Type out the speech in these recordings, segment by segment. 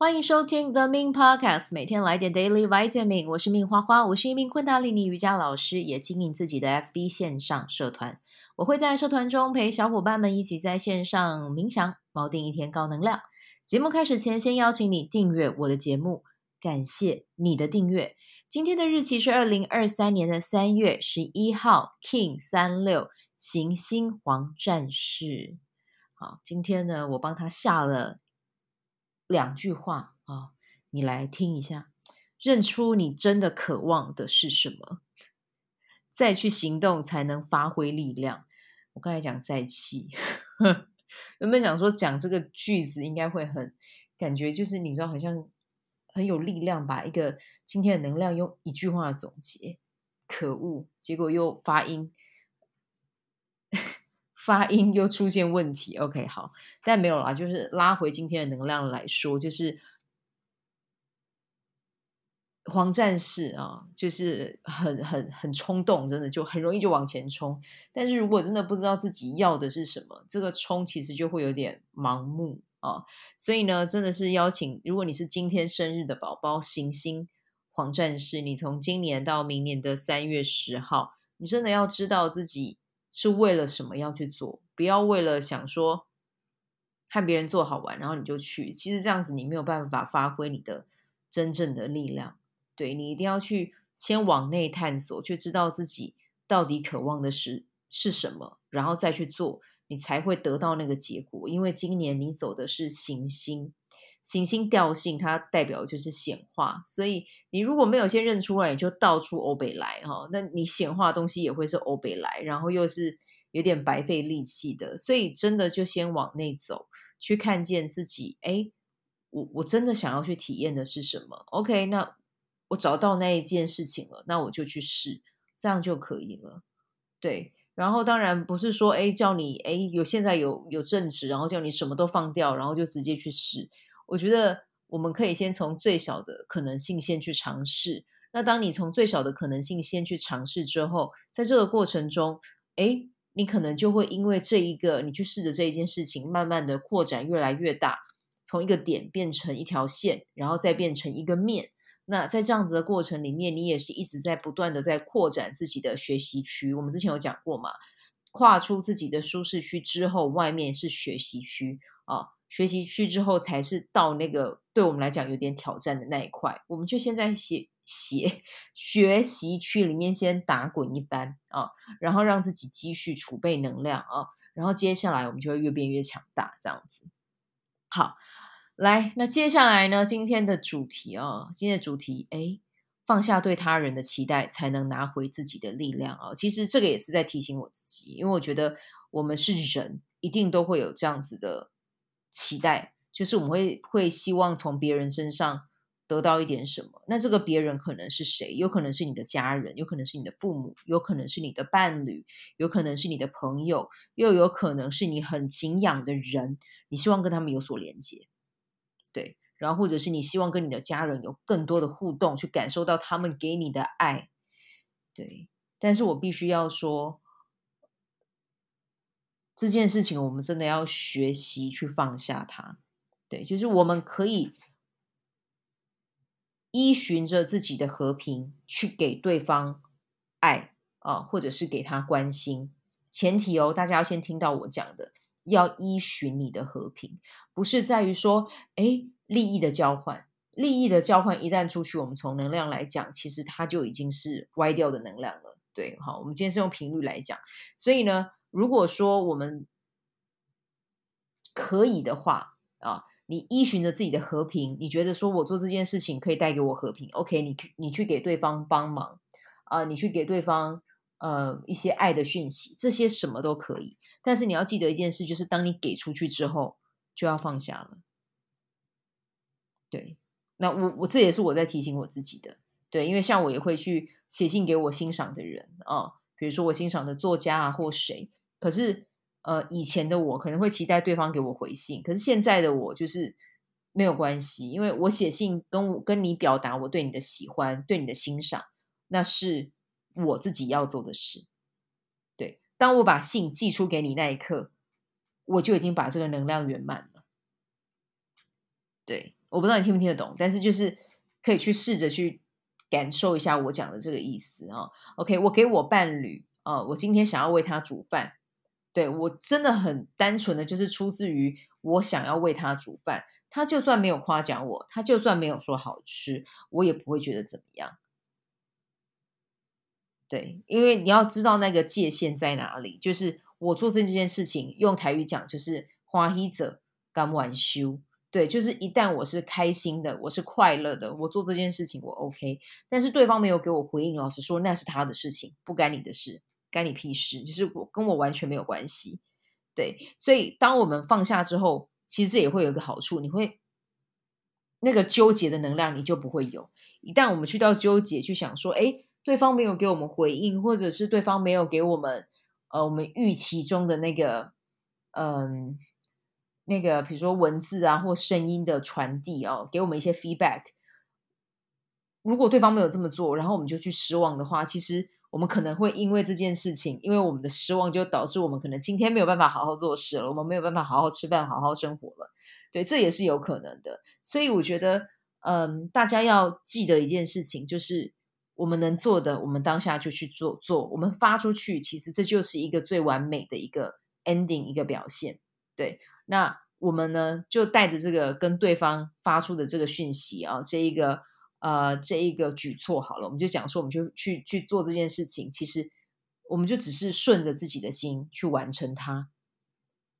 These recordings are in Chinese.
欢迎收听 The Min Podcast，每天来点 Daily Vitamin。我是命花花，我是一名昆达里尼瑜伽老师，也经营自己的 FB 线上社团。我会在社团中陪小伙伴们一起在线上冥想，锚定一天高能量。节目开始前，先邀请你订阅我的节目，感谢你的订阅。今天的日期是二零二三年的三月十一号，King 三六行星黄战士。好，今天呢，我帮他下了。两句话啊、你来听一下，认出你真的渴望的是什么，再去行动才能发挥力量。我刚才讲在气，原本想说讲这个句子应该会很感觉，就是你知道，好像很有力量，把一个今天的能量用一句话总结。可恶，结果又发音。发音又出现问题，OK，好，但没有啦，就是拉回今天的能量来说，就是黄战士啊，就是很很很冲动，真的就很容易就往前冲。但是如果真的不知道自己要的是什么，这个冲其实就会有点盲目啊。所以呢，真的是邀请，如果你是今天生日的宝宝，行星黄战士，你从今年到明年的三月十号，你真的要知道自己。是为了什么要去做？不要为了想说和别人做好玩，然后你就去。其实这样子你没有办法发挥你的真正的力量。对，你一定要去先往内探索，去知道自己到底渴望的是是什么，然后再去做，你才会得到那个结果。因为今年你走的是行星。行星调性，它代表就是显化，所以你如果没有先认出来，你就到处欧北来哈，那你显化的东西也会是欧北来，然后又是有点白费力气的，所以真的就先往内走，去看见自己，诶，我我真的想要去体验的是什么？OK，那我找到那一件事情了，那我就去试，这样就可以了。对，然后当然不是说，诶，叫你，诶，有现在有有正职，然后叫你什么都放掉，然后就直接去试。我觉得我们可以先从最小的可能性先去尝试。那当你从最小的可能性先去尝试之后，在这个过程中，诶，你可能就会因为这一个你去试的这一件事情，慢慢的扩展越来越大，从一个点变成一条线，然后再变成一个面。那在这样子的过程里面，你也是一直在不断的在扩展自己的学习区。我们之前有讲过嘛，跨出自己的舒适区之后，外面是学习区啊。学习区之后，才是到那个对我们来讲有点挑战的那一块。我们就先在写写学习区里面先打滚一番啊，然后让自己积蓄储备能量啊，然后接下来我们就会越变越强大，这样子。好，来，那接下来呢，今天的主题啊，今天的主题，哎，放下对他人的期待，才能拿回自己的力量啊。其实这个也是在提醒我自己，因为我觉得我们是人，一定都会有这样子的。期待就是我们会会希望从别人身上得到一点什么，那这个别人可能是谁？有可能是你的家人，有可能是你的父母，有可能是你的伴侣，有可能是你的朋友，又有可能是你很敬仰的人，你希望跟他们有所连接，对，然后或者是你希望跟你的家人有更多的互动，去感受到他们给你的爱，对，但是我必须要说。这件事情，我们真的要学习去放下它。对，就是我们可以依循着自己的和平去给对方爱啊，或者是给他关心。前提哦，大家要先听到我讲的，要依循你的和平，不是在于说，哎，利益的交换，利益的交换一旦出去，我们从能量来讲，其实它就已经是歪掉的能量了。对，好，我们今天是用频率来讲，所以呢。如果说我们可以的话啊，你依循着自己的和平，你觉得说我做这件事情可以带给我和平，OK，你去你去给对方帮忙啊，你去给对方呃一些爱的讯息，这些什么都可以。但是你要记得一件事，就是当你给出去之后，就要放下了。对，那我我这也是我在提醒我自己的，对，因为像我也会去写信给我欣赏的人啊，比如说我欣赏的作家啊或谁。可是，呃，以前的我可能会期待对方给我回信，可是现在的我就是没有关系，因为我写信跟我跟你表达我对你的喜欢、对你的欣赏，那是我自己要做的事。对，当我把信寄出给你那一刻，我就已经把这个能量圆满了。对，我不知道你听不听得懂，但是就是可以去试着去感受一下我讲的这个意思啊。OK，我给我伴侣啊，我今天想要为他煮饭，对，我真的很单纯的就是出自于我想要为他煮饭。他就算没有夸奖我，他就算没有说好吃，我也不会觉得怎么样。对，因为你要知道那个界限在哪里，就是我做这件事情，用台语讲就是“欢喜者甘愿受”。对，就是一旦我是开心的，我是快乐的，我做这件事情我 OK。但是对方没有给我回应，老实说那是他的事情，不干你的事，干你屁事，就是我跟我完全没有关系。对，所以当我们放下之后。其实也会有一个好处，你会那个纠结的能量你就不会有。一旦我们去到纠结，去想说，哎，对方没有给我们回应，或者是对方没有给我们呃我们预期中的那个嗯、那个，比如说文字啊或声音的传递啊，给我们一些 feedback。如果对方没有这么做，然后我们就去失望的话，其实。我们可能会因为这件事情，因为我们的失望，就导致我们可能今天没有办法好好做事了，我们没有办法好好吃饭、好好生活了。对，这也是有可能的。所以我觉得，嗯，大家要记得一件事情，就是我们能做的，我们当下就去做做。我们发出去，其实这就是一个最完美的一个 ending，一个表现。对，那我们呢，就带着这个跟对方发出的这个讯息啊，这一个。呃，这一个举措好了，我们就讲说，我们就去去做这件事情。其实，我们就只是顺着自己的心去完成它。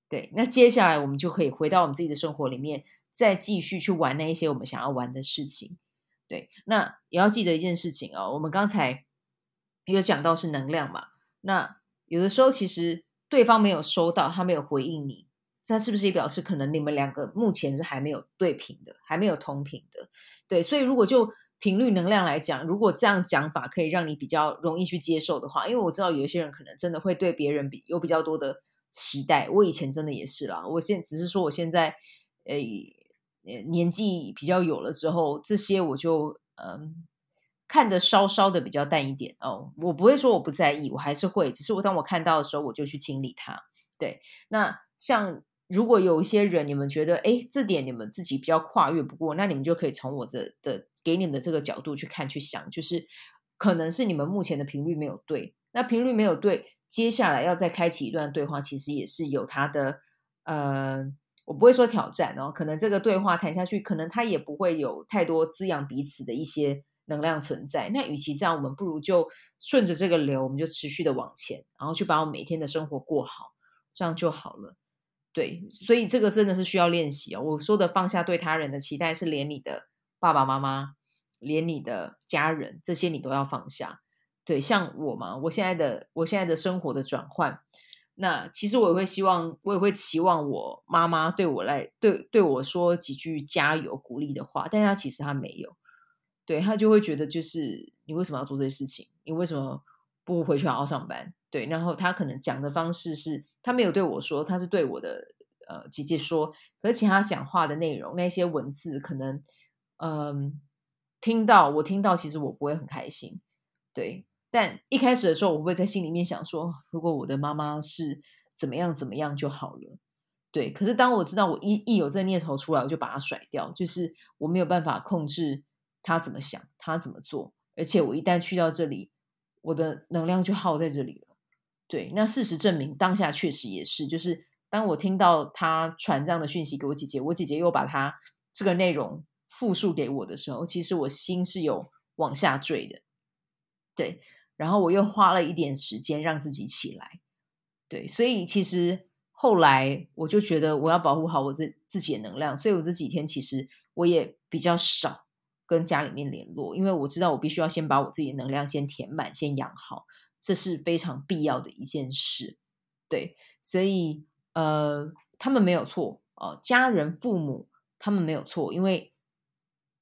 对，那接下来我们就可以回到我们自己的生活里面，再继续去玩那一些我们想要玩的事情。对，那也要记得一件事情哦，我们刚才有讲到是能量嘛。那有的时候，其实对方没有收到，他没有回应你。那是不是也表示可能你们两个目前是还没有对频的，还没有同频的？对，所以如果就频率能量来讲，如果这样讲法可以让你比较容易去接受的话，因为我知道有些人可能真的会对别人比有比较多的期待。我以前真的也是啦，我现只是说我现在呃年纪比较有了之后，这些我就嗯看得稍稍的比较淡一点哦。我不会说我不在意，我还是会，只是我当我看到的时候，我就去清理它。对，那像。如果有一些人，你们觉得，哎，这点你们自己比较跨越不过，那你们就可以从我的的给你们的这个角度去看、去想，就是可能是你们目前的频率没有对。那频率没有对，接下来要再开启一段对话，其实也是有它的，呃，我不会说挑战哦，可能这个对话谈下去，可能它也不会有太多滋养彼此的一些能量存在。那与其这样，我们不如就顺着这个流，我们就持续的往前，然后去把我每天的生活过好，这样就好了。对，所以这个真的是需要练习哦。我说的放下对他人的期待，是连你的爸爸妈妈，连你的家人，这些你都要放下。对，像我嘛，我现在的我现在的生活的转换，那其实我也会希望，我也会期望我妈妈对我来对对我说几句加油鼓励的话，但他其实他没有，对，他就会觉得就是你为什么要做这些事情？你为什么不回去好好上班？对，然后他可能讲的方式是，他没有对我说，他是对我的呃姐姐说。可是其他讲话的内容，那些文字可能，嗯、听到我听到，其实我不会很开心。对，但一开始的时候，我会在心里面想说，如果我的妈妈是怎么样怎么样就好了。对，可是当我知道我一一有这念头出来，我就把它甩掉，就是我没有办法控制他怎么想，他怎么做，而且我一旦去到这里，我的能量就耗在这里了。对，那事实证明，当下确实也是，就是当我听到他传这样的讯息给我姐姐，我姐姐又把他这个内容复述给我的时候，其实我心是有往下坠的。对，然后我又花了一点时间让自己起来。对，所以其实后来我就觉得我要保护好我自自己的能量，所以我这几天其实我也比较少跟家里面联络，因为我知道我必须要先把我自己的能量先填满，先养好。这是非常必要的一件事，对，所以呃，他们没有错哦，呃，家人、父母他们没有错，因为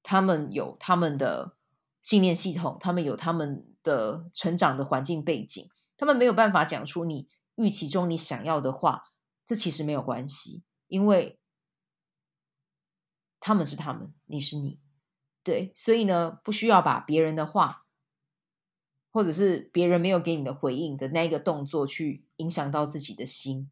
他们有他们的信念系统，他们有他们的成长的环境背景，他们没有办法讲出你预期中你想要的话，这其实没有关系，因为他们是他们，你是你，对，所以呢，不需要把别人的话。或者是别人没有给你的回应的那个动作，去影响到自己的心，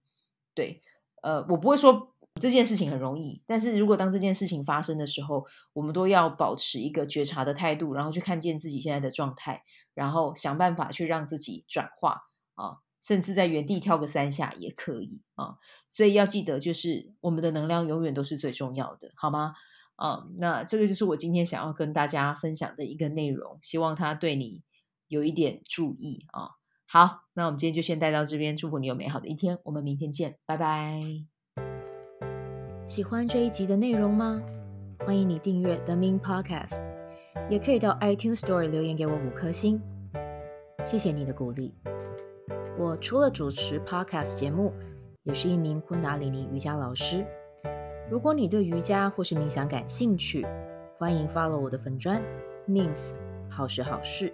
对，呃，我不会说这件事情很容易，但是如果当这件事情发生的时候，我们都要保持一个觉察的态度，然后去看见自己现在的状态，然后想办法去让自己转化啊，甚至在原地跳个三下也可以啊。所以要记得，就是我们的能量永远都是最重要的，好吗？啊，那这个就是我今天想要跟大家分享的一个内容，希望它对你有一点注意啊。好，那我们今天就先带到这边，祝福你有美好的一天，我们明天见，拜拜。喜欢这一集的内容吗？欢迎你订阅 The Min Podcast，也可以到 iTunes Store 留言给我五颗星，谢谢你的鼓励。我除了主持 Podcast 节目，也是一名昆达里尼瑜伽老师。如果你对瑜伽或是冥想感兴趣，欢迎 follow 我的粉砖 Mins 好事好事，